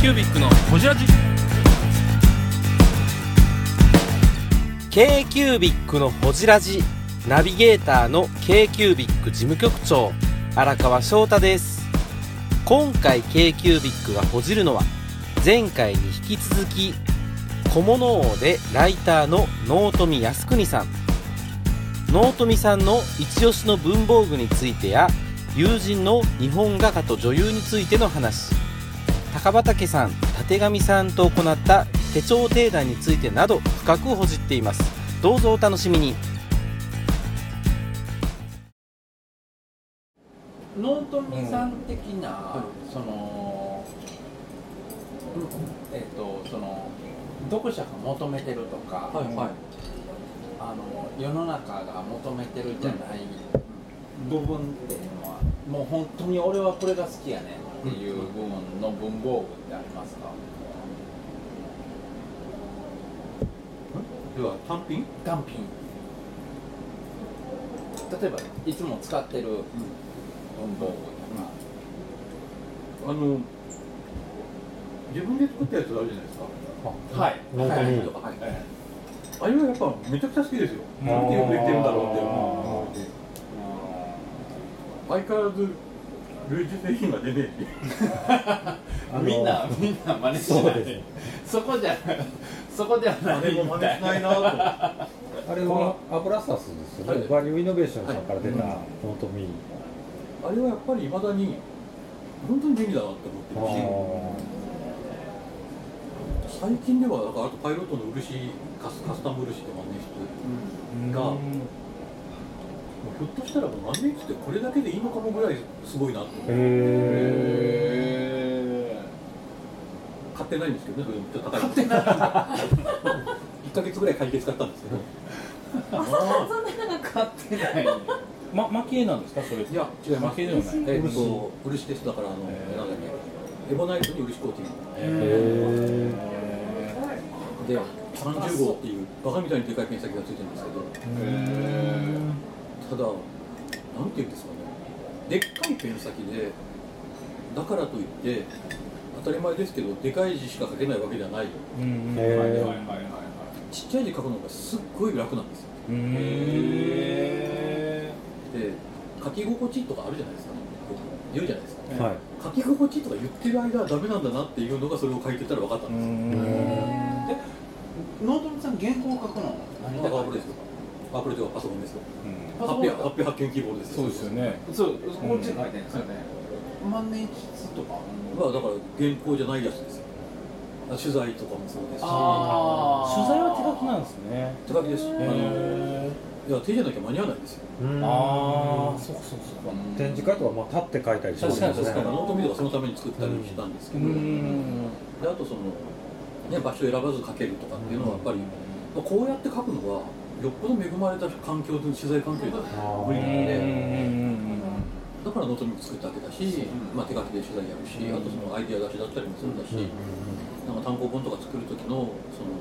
キュービックのホジラジ k q b i c のほじラジナビゲーターの k q b i c 事務局長荒川翔太です。今回 k q b i c がほじるのは前回に引き続き小物王でライターの納富靖国さん。納富さんの一押しの文房具についてや友人の日本画家と女優についての話。高畑さん立上さんと行った手帳定談についてなど深くほじっています。どうぞお楽しみに。納富さん的な、その、えっ、とその読者が求めてるとか、はい。はい。あの世の中が求めてるじゃない部分っていうのは、もう本当に俺はこれが好きやねんっていう部分の文房具ってありますか？では単品？単品。例えばいつも使ってる文房具あの自分で作ったやつあるじゃないですか。とか、はい、納富はいとかはい。えあれはやっぱめちゃくちゃ好きですよ。なんてよくできてるんだろうって思って相変わらず類似製品が出ねえしえ みんなみんな真似しない。そうで。す そこじゃ そこではないあれも真似しないなあれはアブラサスですよね、はい。バリューイノベーションさんから出たトミー、あれはやっぱりいまだに本当に便利だなって思ってるし。最近ではだからあとパイロットの漆カスカスタム漆って万年筆がもうひょっとしたら万年筆ってこれだけでいいのかもぐらいすごいなって思ってへへ買ってないんですけどねそれちょっと高い買ってない1ヶ月ぐらい借りて使ったんですけど。買ってない。ま蒔絵なんですかそれいや違います蒔絵ではないえっと漆ですだからあのなんだっけエボナイトに漆コーティングえで30号っていうバカみたいにでかいペン先がついてるんですけどただなんていうんですかね。でっかいペン先でだからといって当たり前ですけどでかい字しか書けないわけではないうんはいはいはいはいちっちゃい字書くのがすっごい楽なんですよ。うー。んで書き心地とかあるじゃないですか言うじゃないですか。ーはい。書き心地とか言ってる間はダメなんだなっていうのがそれを書いてたら分かったんですよ。ノートミさん原稿を書くの何で書いてるあこれですよあこれではパソコンですよ。うん。パソコン発表発表発見キーボードですそうですよね。そうこっちで書いてるんですよね。万年筆とか。まあだから原稿じゃないやつですよ。あ取材とかもそうですし。取材は手書きなんですね。手書きです。あのへいや手じゃなきゃ間に合わないんですよ。うん。ああそうかそうかそうか。展示会とかまあ立って書いたりします確かにだからねノートミーとかそのために作ったりしたんですけど、ん。であとその、ね、場所を選ばず書けるとかっていうのはやっぱり、まあこうやって書くのはよっぽど恵まれた環境で取材環境で無理で。うんだからノートミー作ったわけだし、まあ、手書きで取材やるしあとそのアイデア出しだったりもするんだし、なんか単行本とか作る時のその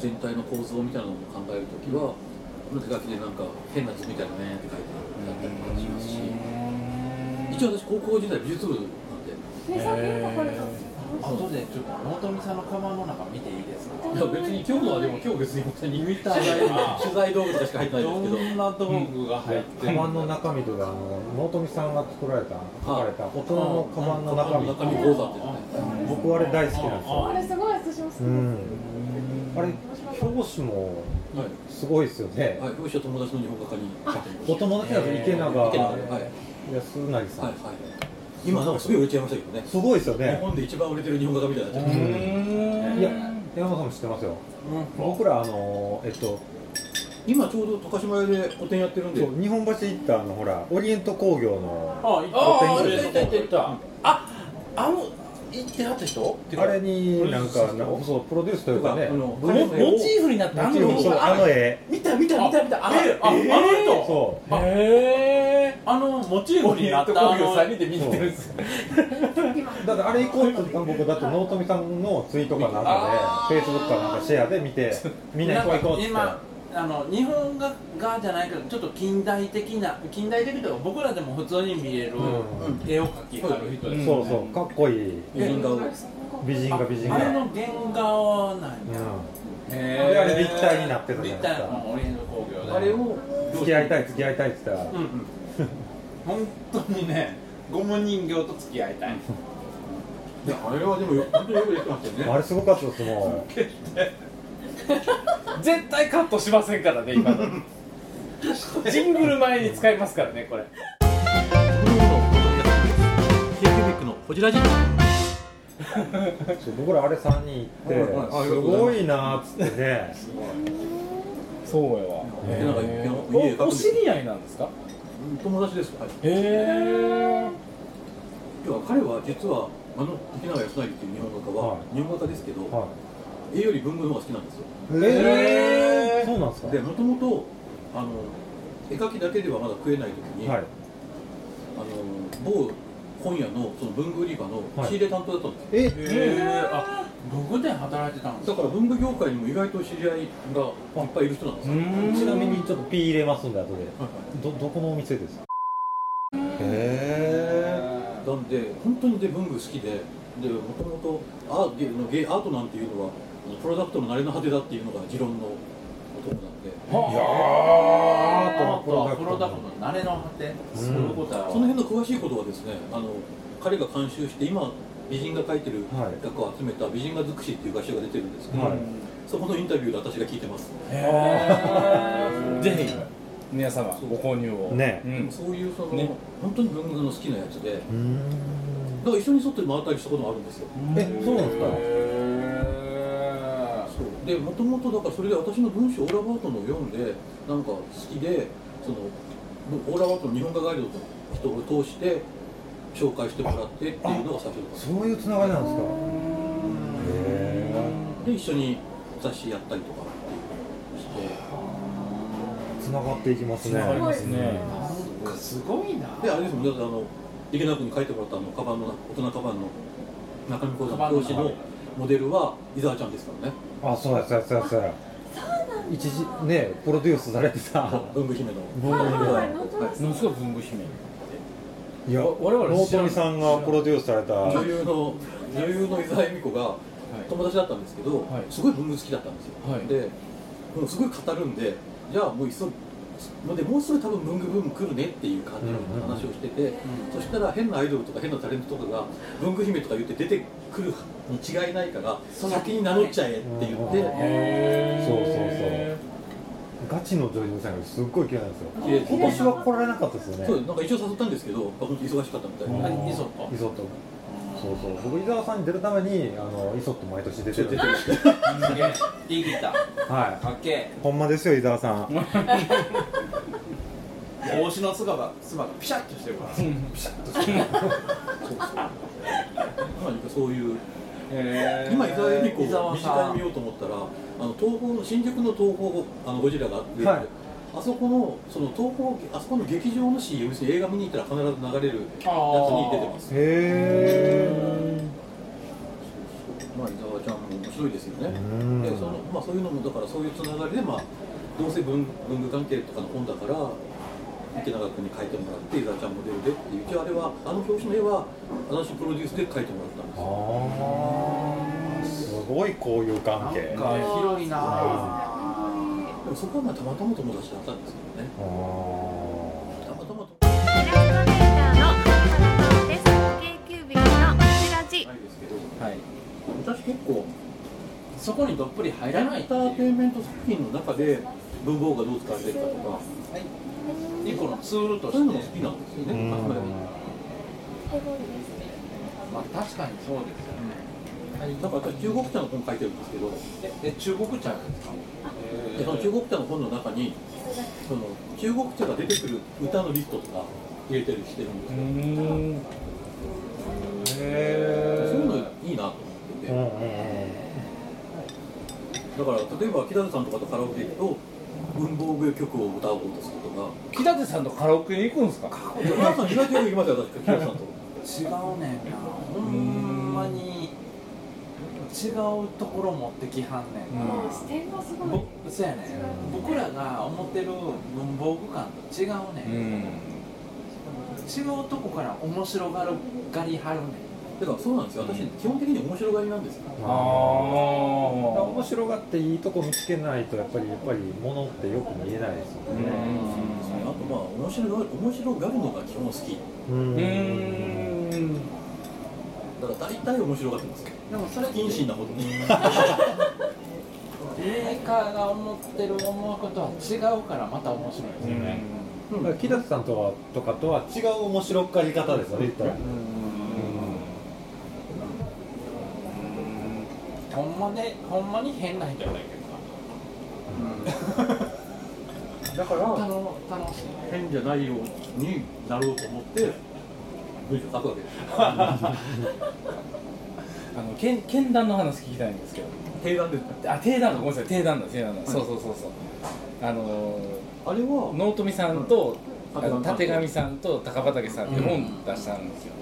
全体の構造みたいなのを考える時は、手書きでなんか変な図みたいなねって書いてあったりとかしますし、一応私高校時代美術部なんで後でちょっとノートミさんのカバンの中見ていいですか？いや別に今日のはでも今日別に本当に見た取材道具とかしか入ってないどんで。すけどんな道具が入ってるカバンの中身とかあの納富さんが作られた書かれた大人のカバンの中身。中身講座って僕あれ大好きなんですよ。あれすごい私も好きです。うん。あれ表紙もはい。すごいですよね、はい。表紙は友達の日本画家に。お友達なんです池永た池永はい。はい康成さん、はい今なんかすごい売れちゃいましたけどね。すごいですよ日ね本で一番売れてる日本画家みたいになっちゃっていや山本さんも知ってますよ、僕らあのえっと今ちょうど高島屋で個展やってるんで。そう日本橋行ったあのほらオリエント工業のあ、いあーいたいたいたいた。ああの行ってはった人？あれになんかなんかそうプロデュースというかねあのモモチーフになったあの絵。見た見た見た見た。あえああの人？そう。へえあのモチーフになったあの人で見てるんです。だってあれ行こうって言ったの僕だって納富さんのツイートかなんかでフェイスブックかなんかシェアで見て みんな行こう行こうって今あの日本画画じゃないけどちょっと近代的な近代的というか僕らでも普通に見えるうん。絵を描きはる人ですそうそうかっこいい。美人顔美人が美人があれの原画なんや、うん。へであれ立体になってたじゃないですか。立体のオリエント工業で。あれを付き合いたい付き合いたいって言ったら、うん 本当にねゴム人形と付き合いたい。いやあれはでもよ本当によくできてましたよね。あれすごかったですも絶対カットしませんからね今の。ジングル前に使いますからねこれ。k q ビックのこじらじ。うそう僕らあれ3人行ってすごいなーっつってね。そうやわ。でなんか家おお知り合いなんですか？友達です。はい。へえ要は彼は実はあの沖縄康成っていう日本画家は、はい。日本画家ですけど、は絵より文具の方が好きなんですよ。いえー、そうなんですか。でもともとあの絵描きだけではまだ食えない時に、はい。あの某本屋のその文具売り場のはい。仕入れ担当だったんですよ、えへえあ僕で働いてたんです。だから文具業界にも意外と知り合いがいっぱいいる人なんですよ、ちなみにちょっとピー入れますんで後で。はいどどこのお店ですか？へなんで本当にで文具好きででもともとアーゲのゲアートなんていうのはプロダクトの慣れの果てだっていうのが持論の男なんで。えいやあーと。はプロダクトの慣れの果て、そういうことはその辺の詳しいことはですねあの彼が監修して今美人が描いてるはい。画家を集めた「美人画尽くし」っていう画集が出てるんですけど、はい。そこのインタビューで私が聞いてます、ぜひ皆様ご購入を。ね。うん。そういうその、ね。本当に文具の好きなやつで。だから一緒に沿って回ったりしたこともあるんですよ。えそうなんですか？でもともとだからそれで私の文章オーラバートのを読んでなんか好きでそのオーラバートの日本画ガイドの人を通して紹介してもらってっていうのが最初ですそういうつながりなんですか。へで一緒に雑誌やったりとかっていうして。えつながっていきますね。つながりますね。すごいな。であれですもんだってあの池田君に書いてもらったあのカバンの大人カバンの中身講座の表紙のモデルは伊沢ちゃんですからねあそうやそうやそうやそうや。一時ねプロデュースされてた。文具姫の。文具姫。のはい何すか文具姫。いや我々知ら富さんがプロデュースされた。女優の女優の伊沢恵美子が友達だったんですけど、はい。すごい文具好きだったんですよ、はい。でもうすごい語るんでじゃあもういっそもうでもうすぐ多分文具ブーム来るねっていう感じの話をしてて、そしたら変なアイドルとか変なタレントとかが文具姫とか言って出てくるに違いないから先に名乗っちゃえって言って、へそうそうそう。ガチの女優さんがすっごい綺麗なんですよ。今年は来られなかったですよね。そうなんか一応誘ったんですけど本当に忙しかったみたいで、うん。あイソットイソットそうそう。僕伊沢さんに出るためにあのイソット毎年出てるんで出てるす。げえ言い切った。はい。かっけほんまですよ伊沢さん。え帽子のつばがつばがピシャッとしてるから。ピシャッとしてる。何かそういう。え今伊沢恵美子を身近に見ようと思ったらあの東宝の新宿の東宝あのゴジラがあって、はいあそこのその東宝あそこの劇場の CM 映画見に行ったら必ず流れるやつに出てます。へえまあ伊沢ちゃんも面白いですよね。うん。でそのまあそういうのもだからそういうつながりでまあどうせ文文具関係とかの本だから池永君に書いてもらって伊沢ちゃんモデルでっていう一応あれはあの表紙の絵は私プロデュースで描いてもらったんですよ。ああすごい交友関係。なん。か広いなもそこはまあたまたま友達だったんですけどね。あたまたまイラストレーターの原さんです。K キュービックのこちらじ。ないですけどはい。私結構そこにどっぷり入らないエンターテインメント作品の中で文房具がどう使われてるかとか一個のツールとそういうのしてきなんですよーね、うん。まあ確かにそうですよねだから私中国茶の本書いてるんですけどええ中国茶ですか？でその中国茶の本の中にその中国茶が出てくる歌のリストとか入れてるしてるんですよ、うん。そういうのいいなと思ってて、だから例えば木田さんとかとカラオケ行くと文房具曲を歌おうとするとか。木立さんとカラオケに行くんですか？木田さん意外とよく行きますよ私木田さんと。違うねんな。ほんまに違うところ持ってきはんねんな、視点がすごい。ぼそうやねん。僕らが思ってる文房具感と違うねん、うん。違うとこから面白がるがりはるねだからそうなんですよ。私基本的に面白がりなんですよ。あ面白がっていいとこ見つけないとやっぱりやっぱり物ってよく見えないですよね。あとまあ面白が面白がるのが基本好き。うん。うんだから大体面白がってますよ。でもそれ不謹慎なこと。にメーカーが思ってる思うことは違うからまた面白いですよね、だから木立さんとはとかとは違う面白がり方ですよね。言ったら。ほん。まねほん。まに変な人やないけどだから楽しい変じゃないようになろうと思って文章書くわけです。あのけん剣談の話聞きたいんですけど。提案ですあ定談だ。ごめんなさい。定談だ。定談だ、そうそうそうそう。あのあれは？納富さんと、あのうんたてがみさんと高畑さんって本出したんですよ、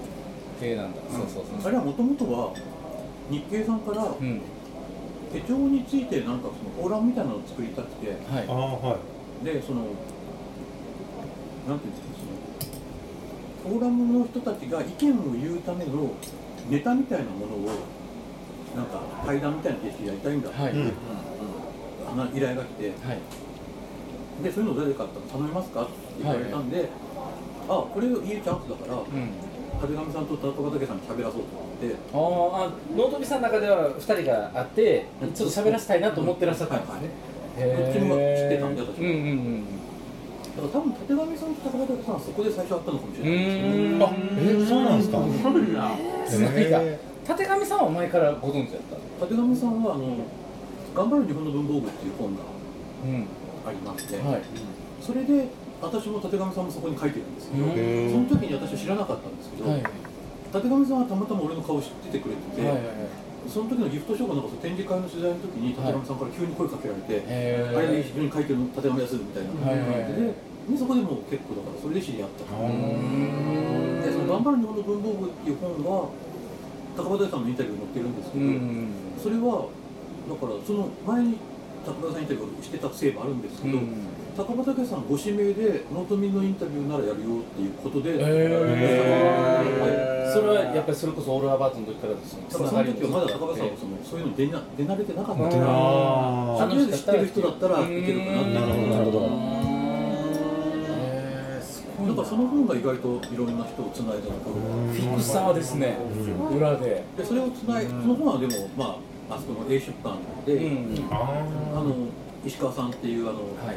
定談だ、そうそうそうあれはもともとは日経さんからうん。手帳についてなんかそのフォーラムみたいなのを作りたくて。はい。ああはい。でそのなんていうんですかフォーラムの人たちが意見を言うためのネタみたいなものをなんか対談みたいな形式でやりたいんだ。って、はい、うん。依頼が来て。はい。でそういうの誰か頼めますか？って言われたんで、あこれいいチャンスだからうん。竹上さんと高畑さんに喋らそうと思って。あーあ納富さんの中では2人があってちょっと喋らせたいなと思ってらっしゃったんですね、どっちも知ってたんで私うんうんうんだから多分竹上さんと高畑さんはそこで最初会ったのかもしうれない。ですあえそうなんですか。つながりがへたてがみさんは前からご存知だった竹上さんはあの「頑張る日本の文房具」っていう本がうんありまして、はい。それで私も竹上さんもそこに書いてるんですけど、その時に私は知らなかったんですけど、はい。竹上さんはたまたま俺の顔知っててくれてて、はいはいその時のギフトショーかな展示会の取材の時に竹上さんから急に声かけられて「へあれ非常に書いてるの竹上です」みたいなはいはいはい。ででそこでもう結構だからそれで知り合った。でその「頑張る日本の文房具」っていう本は高畑さんのインタビューに載ってるんですけど、うん。それはだからその前に高畑さんインタビューをしてたせいもあるんですけど、高畑さんご指名で納富のインタビューならやるよっていうことで、それはやっぱりそれこそオールアバートの時からですねだからその時はまだ高畑さんもそのそういうのに出な出慣れてなかったから、あとりあえず知ってる人だったらいけるかなってなるほどなるほどなんかその本が意外といろんな人をつないだところフィクサーですね。裏ででそれをつないその本はでもまああそこの A 出版で、うんああの石川さんっていうあのはい。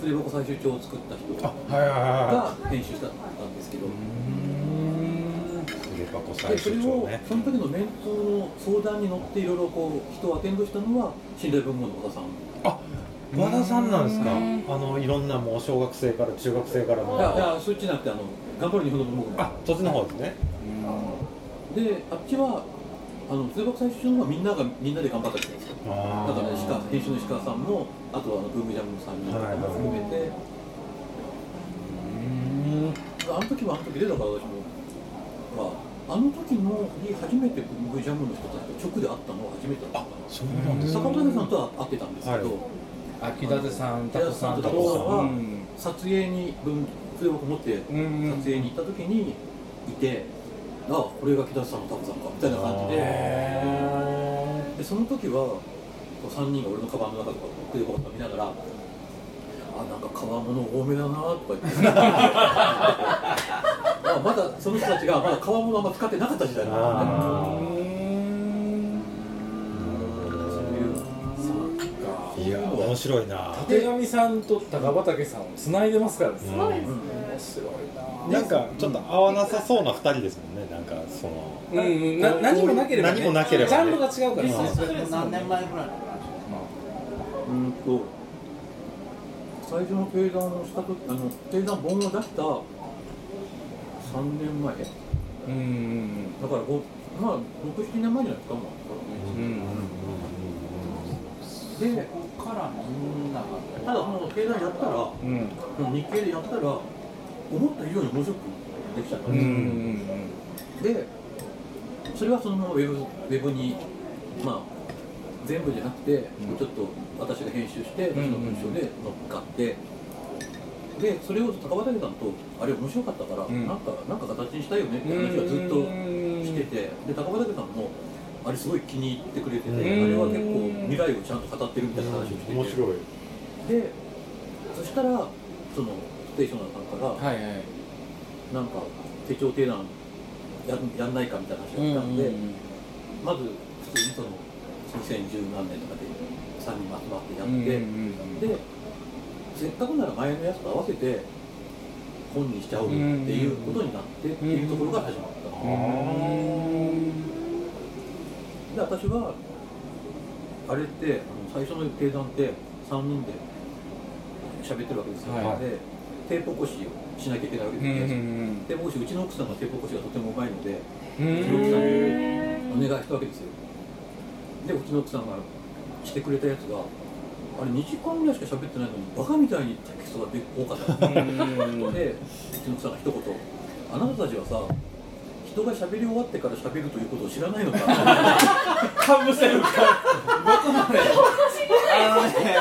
筆箱最終帳を作った人が編集したんですけど、でそれを。その時のメンツの相談に乗っていろいろこう人をアテンドしたのは信頼文豪の和田さん和田さんなんですか？うんあのいろんなもう小学生から中学生からも。いやいやそっちじゃなくてあの頑張る日本の文豪のあ、そっちの方ですね。であっちはあの筆箱最終帳はみんながみんなで頑張ったじゃないですかあだから石川編集の石川さんもあとはあのブームジャムの3人とかも含めて、あの時はあの時でだから私も、まあ、あの時のに初めてブームジャムの人たちと直で会ったのは初めてだったんですそうなんです坂本さんとは会ってたんですけど、はい秋舘さん、タコさん、タコさんは撮影に文筆箱持って撮影に行った時にいて、あこれが木田さんのタコさんかみたいな感じででその時はこう3人が俺のカバンの中とか筆箱とか見ながらあなんか革物多めだなとか言ってあまだその人たちがまだ革物あんま使ってなかった時代だったんでいや面白いな。たてがみさんと高畑さんをつないでますからね。すごいですね面白いなんかちょっと合わなさそうな二人ですもんね。なんかその。な。うんうん、な何もなければ、ね、何もなければねジャンルが違うからね。それも何年前ぐらいの話うんと最初のをした時あの定談本を出した3年前だかうんうんらごまあ67年前じゃないですかもうんうんうんながただもう定談やったらもう日経でやったら思った以上に面白くできちゃったんですよ、んでそれはそのままウェブウェブにまあ全部じゃなくて、ちょっと私が編集して私の文章で乗っかって、でそれを高畑さんとあれ面白かったから、ん。なんかなんか形にしたいよねって話はずっとしててで高畑さんもあれすごい気に入ってくれてて、うん。あれは結構未来をちゃんと語ってるみたいな話をしてて、面白い。でそしたらそのステーショナーさんから、はいはい。なんか手帳提案ややんないかみたいな話が来たんで、まず普通にその2010何年とかで3人集まってやって、でせっかくなら前のやつと合わせて本にしちゃおうっていうことになってっていうところが始まった、で私はあれってあの最初の定談って3人で喋ってるわけですよ、はい。でテープ起こしをしなきゃいけないわけですよ、テープ起こしうちの奥さんがテープ起こしがとてもうまいのでうちの奥さんにお願いしたわけですよ。でうちの奥さんがしてくれたやつがあれ2時間ぐらいしか喋ってないのにバカみたいにテキストがで多かった。でうちの奥さんが一言「あなたたちはさ人が喋り終わってから喋るということを知らないのか」かぶせるか僕もねあのね。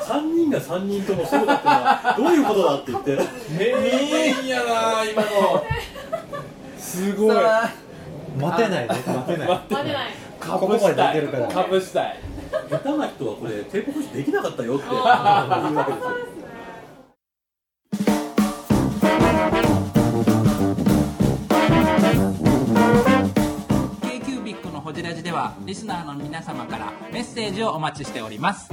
3人が3人ともそうだってのはどういうことだって言って。変やな今の。すごい。待てないね。待てない。待てない。かここまで出てるかぶしたい。下手な人はこれテープ起こしできなかったよって。言うわけですよ k q b i c のホジラジではリスナーの皆様からメッセージをお待ちしております。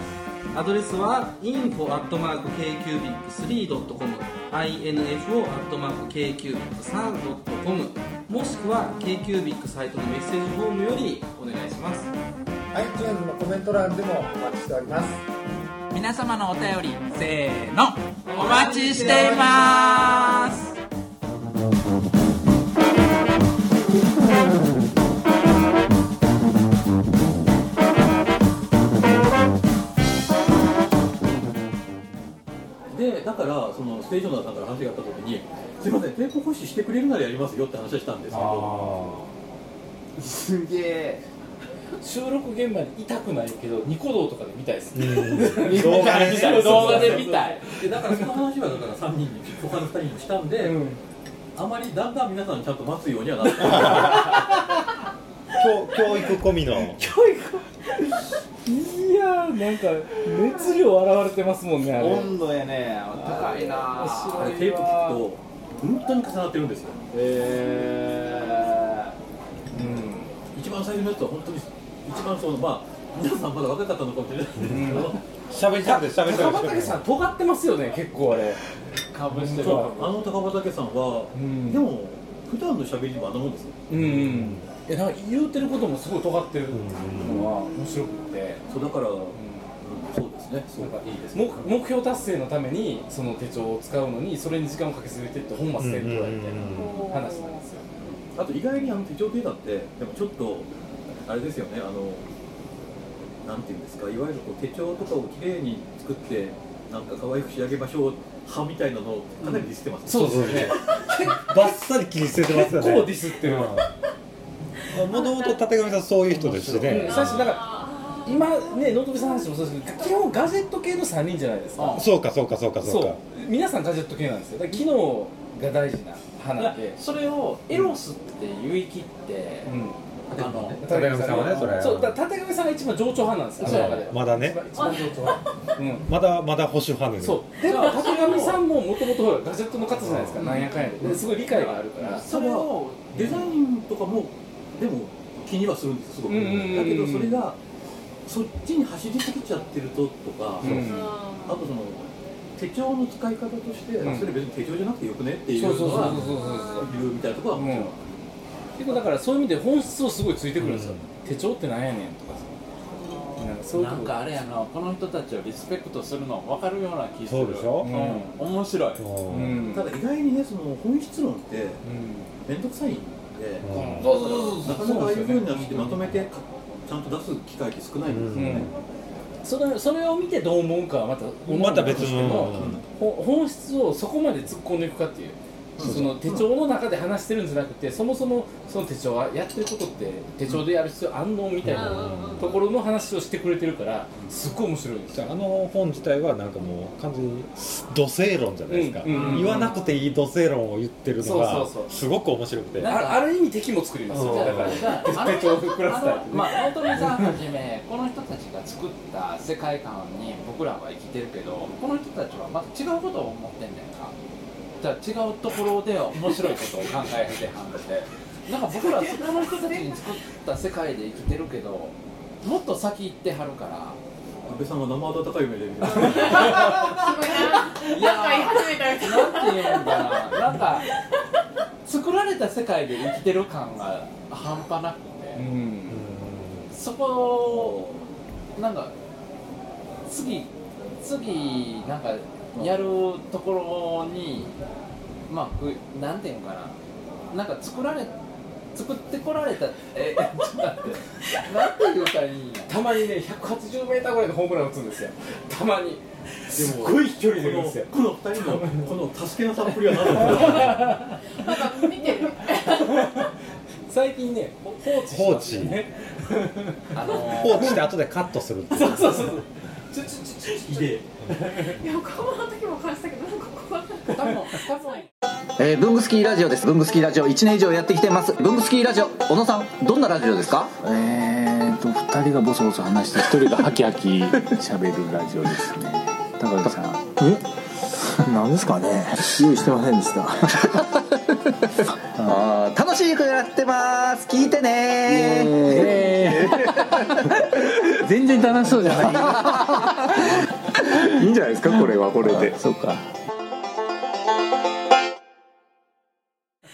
アドレスは info.kcubic3.com info.kcubic3.com もしくは KQBIC サイトのメッセージフォームよりお願いします。iTunes のコメント欄でもお待ちしております。皆様のお便りせーのお待ちしていますでだからそのステーショナーさんから話があった時に「すいませんテープ起こししてくれるならやりますよ」って話をしたんですけど。すげえ。収録現場にいたくないけどニコ動とかで見たいですね。動画で見たい。動画で見たい。でだからその話はだから3人に他の2人にもしたんで、うんあまりだんだん皆さんちゃんと待つようにはなって 教教育込みの。いやーなんか熱量現れてますもんねあれ。温度やね。高いな。あれテープ聞くと本当に重なってるんですよ。え一番最初のやつは本当に一番そのまあ皆さんまだ若かったのかもしれないですけど、喋りたくて喋りた高くて畑さん尖ってますよね結構あれかぶしてる。あの高畑さんは、ん。でも普段の喋りもあんなもんですようんうん。いやなんか言うてることもすごい尖ってるのは面白くて。そうだから、うん。そうですね。そう。なんかいいです目目標達成のためにその手帳を使うのにそれに時間をかけすぎてって本末転倒やみたいな話なんですよ。あと意外にあの手帳データってでもちょっとあれですよねあのなんていうんですかいわゆるこう手帳とかをきれいに作ってなんか可愛く仕上げましょう派みたいなのをかなりディスってます、そうですよねバッサリ切り捨ててますよね。結構ディスってるわ。もともと立上さんそういう人ですしね。最初だから今ね野飛さんの話もそうですけど基本ガジェット系の3人じゃないですか。そうかそうかそうかそうそう。か皆さんガジェット系なんですよ。だから機能が大事な派なんで。それをエロスって言い切って、うんあの立上さんはねそれそうだ立上さんが一番冗長派なんですよ、そう。あの中で。まだね。一番派、うん。まだまだ保守派そう。でも立上さんももともとガジェットの方じゃないですか、なんやかんやで。ですごい理解があるから、それをデザインとかもでも気にはするんですすごく、うんうんうんうん。だけどそれがそっちに走りすぎちゃってるととか、うん。あとその手帳の使い方として、うん。それ別に手帳じゃなくてよくねっていうそうそうのはそうそうそう。言うみたいなところはもちろん、結構だからそういう意味で本質をすごいついてくるんですよ、手帳ってなんやねんとかさ。なんかそういうとこ。なんかあれやなこの人たちをリスペクトするの分かるような気する。そうでしょ？うん。面白い。う。ん。ただ意外にねその本質論ってうん。面倒くさいんで、うん。そうそうそうそう。なかなかああいうふうになってまとめてかちゃんと出す機会って少ないんですよね、それそれを見てどう思うかはまたまた別のもほ本質をそこまで突っ込んでいくかっていうその手帳の中で話してるんじゃなくてそもそもその手帳はやってることって手帳でやる必要あんのみたいなところの話をしてくれてるからすっごい面白いんですよ。じゃああの本自体はなんかもう完全に土星論じゃないですか、うんうんうん言わなくていい土星論を言ってるのがそうそうそうすごく面白くて。あある意味敵も作りますよ。ねだから手帳クラスターあのまあ大富さんはじめこの人たちが作った世界観に僕らは生きてるけどこの人たちはまた違うことを思ってんねんかじゃあ違うところで面白いことを考えてはんでなんか僕らこの人たちに作った世界で生きてるけどもっと先行ってはるから。安倍さんが生温かい目で見てすごいな。いやなんか言い始めたみたいな。なんていうんかななんか作られた世界で生きてる感が半端なくて、うん。そこをなんか次次なんかやるところにまあふなんていうのかな。なんか作られ作ってこられたえちょっと待って なんて言うたらいいん。やたまにね180メーターぐらいでホームラン打つんですよ。たまに。すごい飛距離出るんですよ。この二人のこの助けのサンプルは何なんですかなんか見てる。最近ね放置し放置。ねあの放置して後でカットするっていう。そうそうそう。ちょちょちょちょ横浜の時も感じたけど、なんかここは。多分多分えー、ブングスキーラジオです。ブングスキーラジオ。1年以上やってきてます。ブングスキーラジオ、小野さん、どんなラジオですか？えーと2人がボソボソ話して1人がハキハキ喋るラジオですね。高木さん。え？何ですかね？用意してませんでした。あー。楽しくやってます。聞いてね。全然楽しそうじゃない いいんじゃないですか これはこれで。そうか。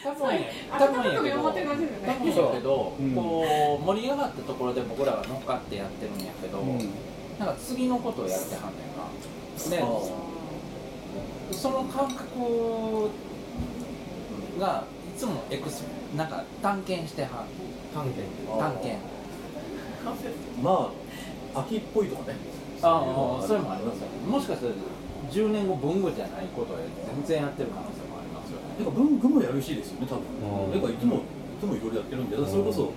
多分多分やけど温かく見守ってる感じですよね。多分やけど、うんこう盛り上がったところで僕らが乗っかってやってるんやけど、なんか次のことをやってはんねんな。で、その感覚がいつもエクスなんか探検してはん。探検。探検。まあ秋っぽいとかねああ、それもあります。よ。もしかしたら10年後文具じゃないことを全然やってる可能性もありますよね。なんか文具もやるしいですよね多分。うん。なんかいつもいつもいろいろやってるんでそれこそ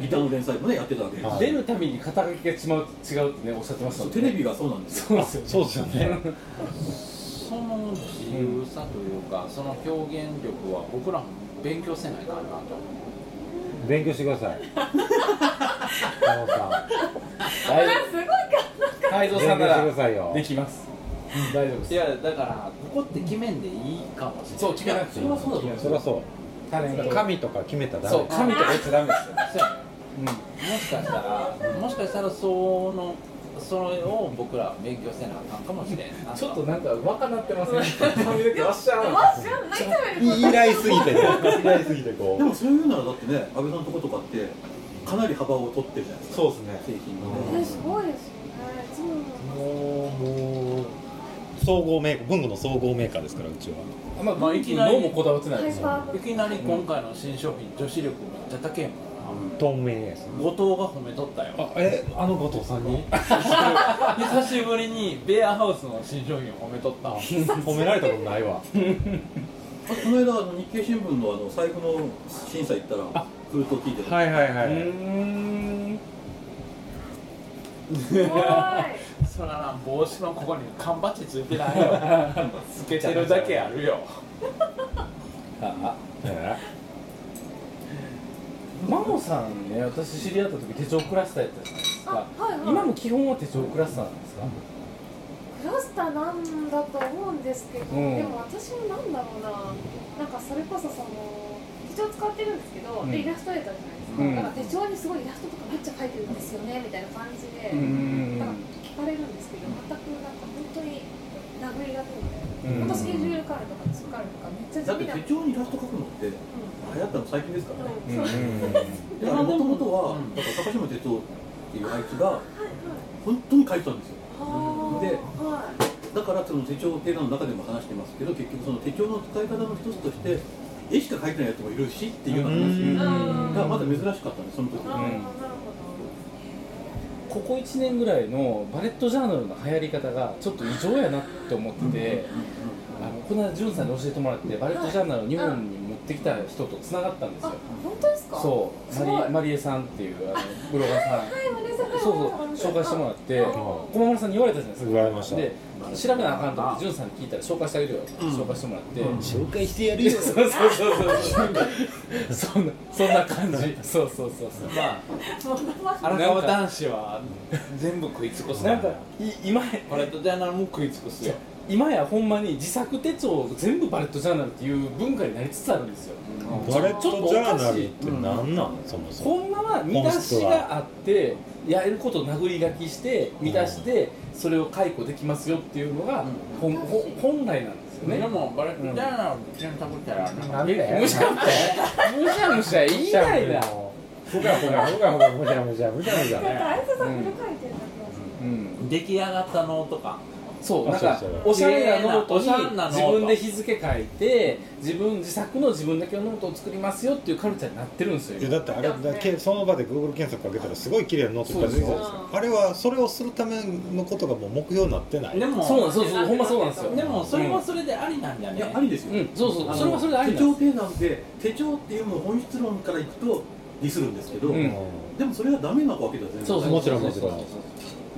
ギターの連載もねやってたわけ出るたびに肩書きが違う。違うってねおっしゃってましたねテレビがそうなんですよそうですよそうですよね。その自由さというか、その表現力は僕らも勉強せないかなと。勉強してください。すごいか。泰造ん勉強してさんならできます。大丈夫です。いやだからここって決めんでいいかもしれない。そう決めなくていい。それはそうだと思う。そりゃそう。タレント。神とか決めたらダメ。そう神とか言っちゃダメですよ。そう。やねもしかしたらもしかしたらそのそれを僕らは勉強せなあかんかもしれん。なちょっとなんか若なってませ ん髪の毛わっしゃーわ、知らない。すぎてね。依頼すぎてこでもそういうならだってね安倍さんのとことかってかなり幅を取ってるじゃないですか。そうですね。製品がねえ、すごいですよね。いつも。もうもう総合メーカー文具の総合メーカーですからうちは。まあ、まあ、いきなりもこだわってないです。よいきなり今回の新商品女子力めっちゃ高いもん透明ですな後藤が褒めとったよ。あえあの後藤さんに？久しぶりにベアハウスの新商品を褒めとった 褒められたことないわあこの間あの日経新聞のあの財布の審査行ったら来ると聞いてた。はいはいはい。そらな帽子のここに缶バッジついてないよ。つけてるだけあるよ。マモさんね私知り合った時手帳クラスターやったじゃないですか、あはいはい。今も基本は手帳クラスターなんですか、クラスターなんだと思うんですけど、うん。でも私もなんだろうな、なんかそれこそその手帳使ってるんですけど、うん。でイラストレーターじゃないですか、うんだから手帳にすごいイラストとかめっちゃ描いてるんですよねみたいな感じで、うん。なんか聞かれるんですけど、全くなんか本当に殴り書きみたいな、うん。本当スケジュール管理とか作るとかめっちゃだって。手帳にイラスト描くのって流行ったの最近ですからね。うん。もとも。とはうん。だから高島哲夫っていうあいつが本当に書いてたんですよ。はあではい。だからその手帳っていうのの中でも話してますけど結局その手帳の使い方の一つとして絵しか描いてないやつもいるしっていうような話うん。がまだ珍しかったんですその時。ここ1年ぐらいのバレットジャーナルの流行り方がちょっと異常やなって思ってて、あのこの間ジュンさんに教えてもらってバレットジャーナルを日本に持ってきた人とつながったんですよ。本当ですか？そう。マリマリエさんっていうあのブロガーさん。はいそうそう紹介してもらって駒村さんに言われたじゃないですか。言われました。で調べなあかんと思ってジュンさんに聞いたら紹介してあげるよ、紹介してもらって、紹介してやるよ。そうそうそうそう。そんなそんな感じ。そうそうそうそう。まあ荒川男子は全部食い尽くすなんかい今バレットジャーナルも食い尽くすよ今やほんまに自作手帳全部バレットジャーナルっていう文化になりつつあるんですよ、バレットジャーナルって何なん？そもそも。ほん。まは見出しがあってやれることを殴り書きして見出してそれを回顧できますよっていうのが、ほん。ほ本来なんですよね。でもバレットジャーナル選択したらなんかえむしゃむしゃむしゃむしゃ言いないな。ふがふがふがふがむしゃむしゃむしゃむしゃだってあいつさんフル回転だったんですようん。出来上がったノートかそうなんかおしゃれなノートおに自分で日付書いて自分自作の自分だけのノートを作りますよっていうカルチャーになってるんですよ。いやだってあれだけその場で Google 検索かけたらすごい綺麗なノートいっぱい出てくるんですよ。あれはそれをするためのことがもう目標になってない。でもそうなんそうそうほんまそうなんですよ。でもそれはそれでありなんじゃね。いやありですよ、うん。そうそうそれはそれであり手帳なんです。系なんで手帳っていうのを本質論からいくとディスるんですけど、うん。でもそれがダメなわけでは全然。そうそうもちろんもちろん。そうそうそ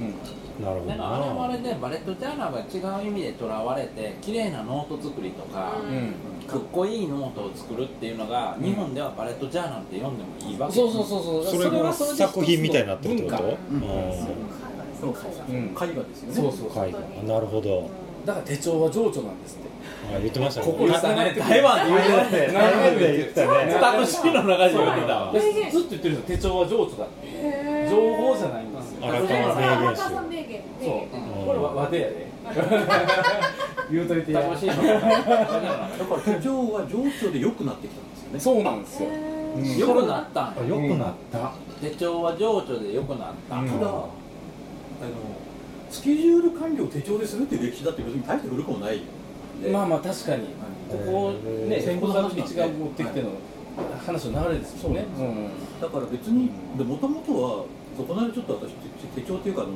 ううんなるほどでもあれはあれでバレットジャーナルが違う意味でとらわれて綺麗なノート作りとか、うん。かっこいいノートを作るっていうのが、日本ではバレットジャーナルって呼んでもいいわけ。そうそうそうそう。それが作品みたいになってるってこと？文化。うん。そうそうそう。うん。絵画ですよねそう。そうはいなるほど。だから手帳は情緒なんですってあ言ってましたね。ここに繋がって台湾で言うてたね台湾で言ってたね。タクシーの中で言ってたわ。でずっと言ってるんですよ。手帳は情緒だって。情報じゃないんですよ。荒川名荒言川さん名言そう名言これは和でやで 言うといて。やタクシーのだから手帳は情緒で良くなってきたんですよねそうなんですよへよくなったんよあよくなった手帳は情緒でよくなった、うんただあのスケジュール管理を手帳でするっていう歴史だって別に大して古くもないまあまあ確かにここね戦戦後の後の話なんで道が持ってきての話の流れですよねうんだから別にもともとはそこなりちょっと私手帳っていうかあの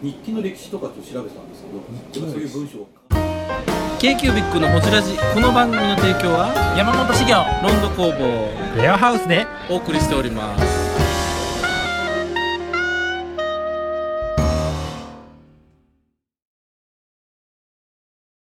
日記の歴史とかっと調べてたんですけどそういう文章 k q b i c のほじラジこの番組の提供は山本修行ロンド工房レアハウスでお送りしております